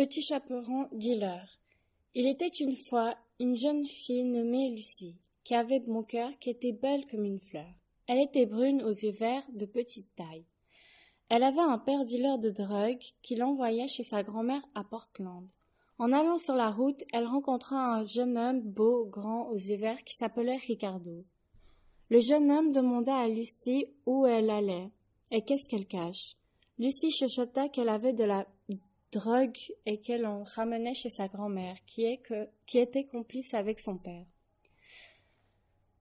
Petit chaperon dealer. Il était une fois une jeune fille nommée Lucie, qui avait mon cœur, qui était belle comme une fleur. Elle était brune aux yeux verts, de petite taille. Elle avait un père dealer de drogue qui l'envoyait chez sa grand-mère à Portland. En allant sur la route, elle rencontra un jeune homme beau, grand, aux yeux verts, qui s'appelait Ricardo. Le jeune homme demanda à Lucie où elle allait et qu'est-ce qu'elle cache. Lucie chuchota qu'elle avait de la drogue et qu'elle en ramenait chez sa grand-mère, qui, était complice avec son père.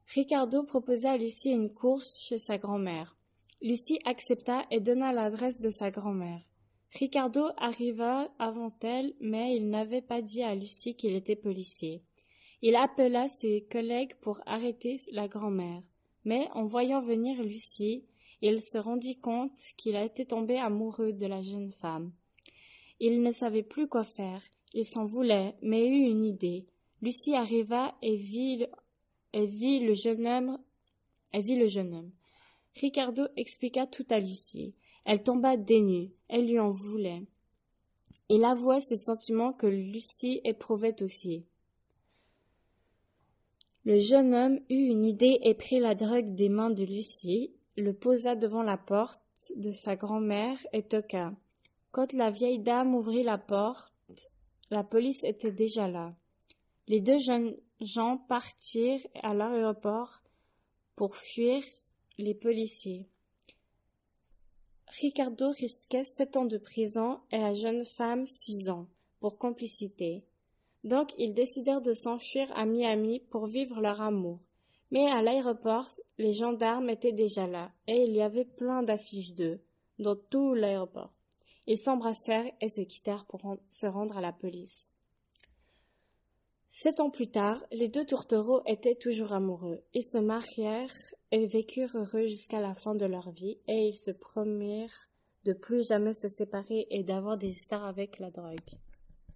Ricardo proposa à Lucie une course chez sa grand-mère. Lucie accepta et donna l'adresse de sa grand-mère. Ricardo arriva avant elle, mais il n'avait pas dit à Lucie qu'il était policier. Il appela ses collègues pour arrêter la grand-mère. Mais en voyant venir Lucie, il se rendit compte qu'il était tombé amoureux de la jeune femme. Il ne savait plus quoi faire. Il s'en voulait, mais eut une idée. Lucie arriva et vit, le jeune homme. Et vit le jeune homme. Ricardo expliqua tout à Lucie. Elle tomba des Elle lui en voulait. Il avoua ses sentiments que Lucie éprouvait aussi. Le jeune homme eut une idée et prit la drogue des mains de Lucie, le posa devant la porte de sa grand-mère et toqua. Quand la vieille dame ouvrit la porte, la police était déjà là. Les deux jeunes gens partirent à l'aéroport pour fuir les policiers. Ricardo risquait sept ans de prison et la jeune femme six ans pour complicité. Donc ils décidèrent de s'enfuir à Miami pour vivre leur amour. Mais à l'aéroport, les gendarmes étaient déjà là, et il y avait plein d'affiches d'eux, dans tout l'aéroport. Ils s'embrassèrent et se quittèrent pour se rendre à la police. Sept ans plus tard, les deux tourtereaux étaient toujours amoureux. Ils se marièrent et vécurent heureux jusqu'à la fin de leur vie, et ils se promirent de plus jamais se séparer et d'avoir des histoires avec la drogue.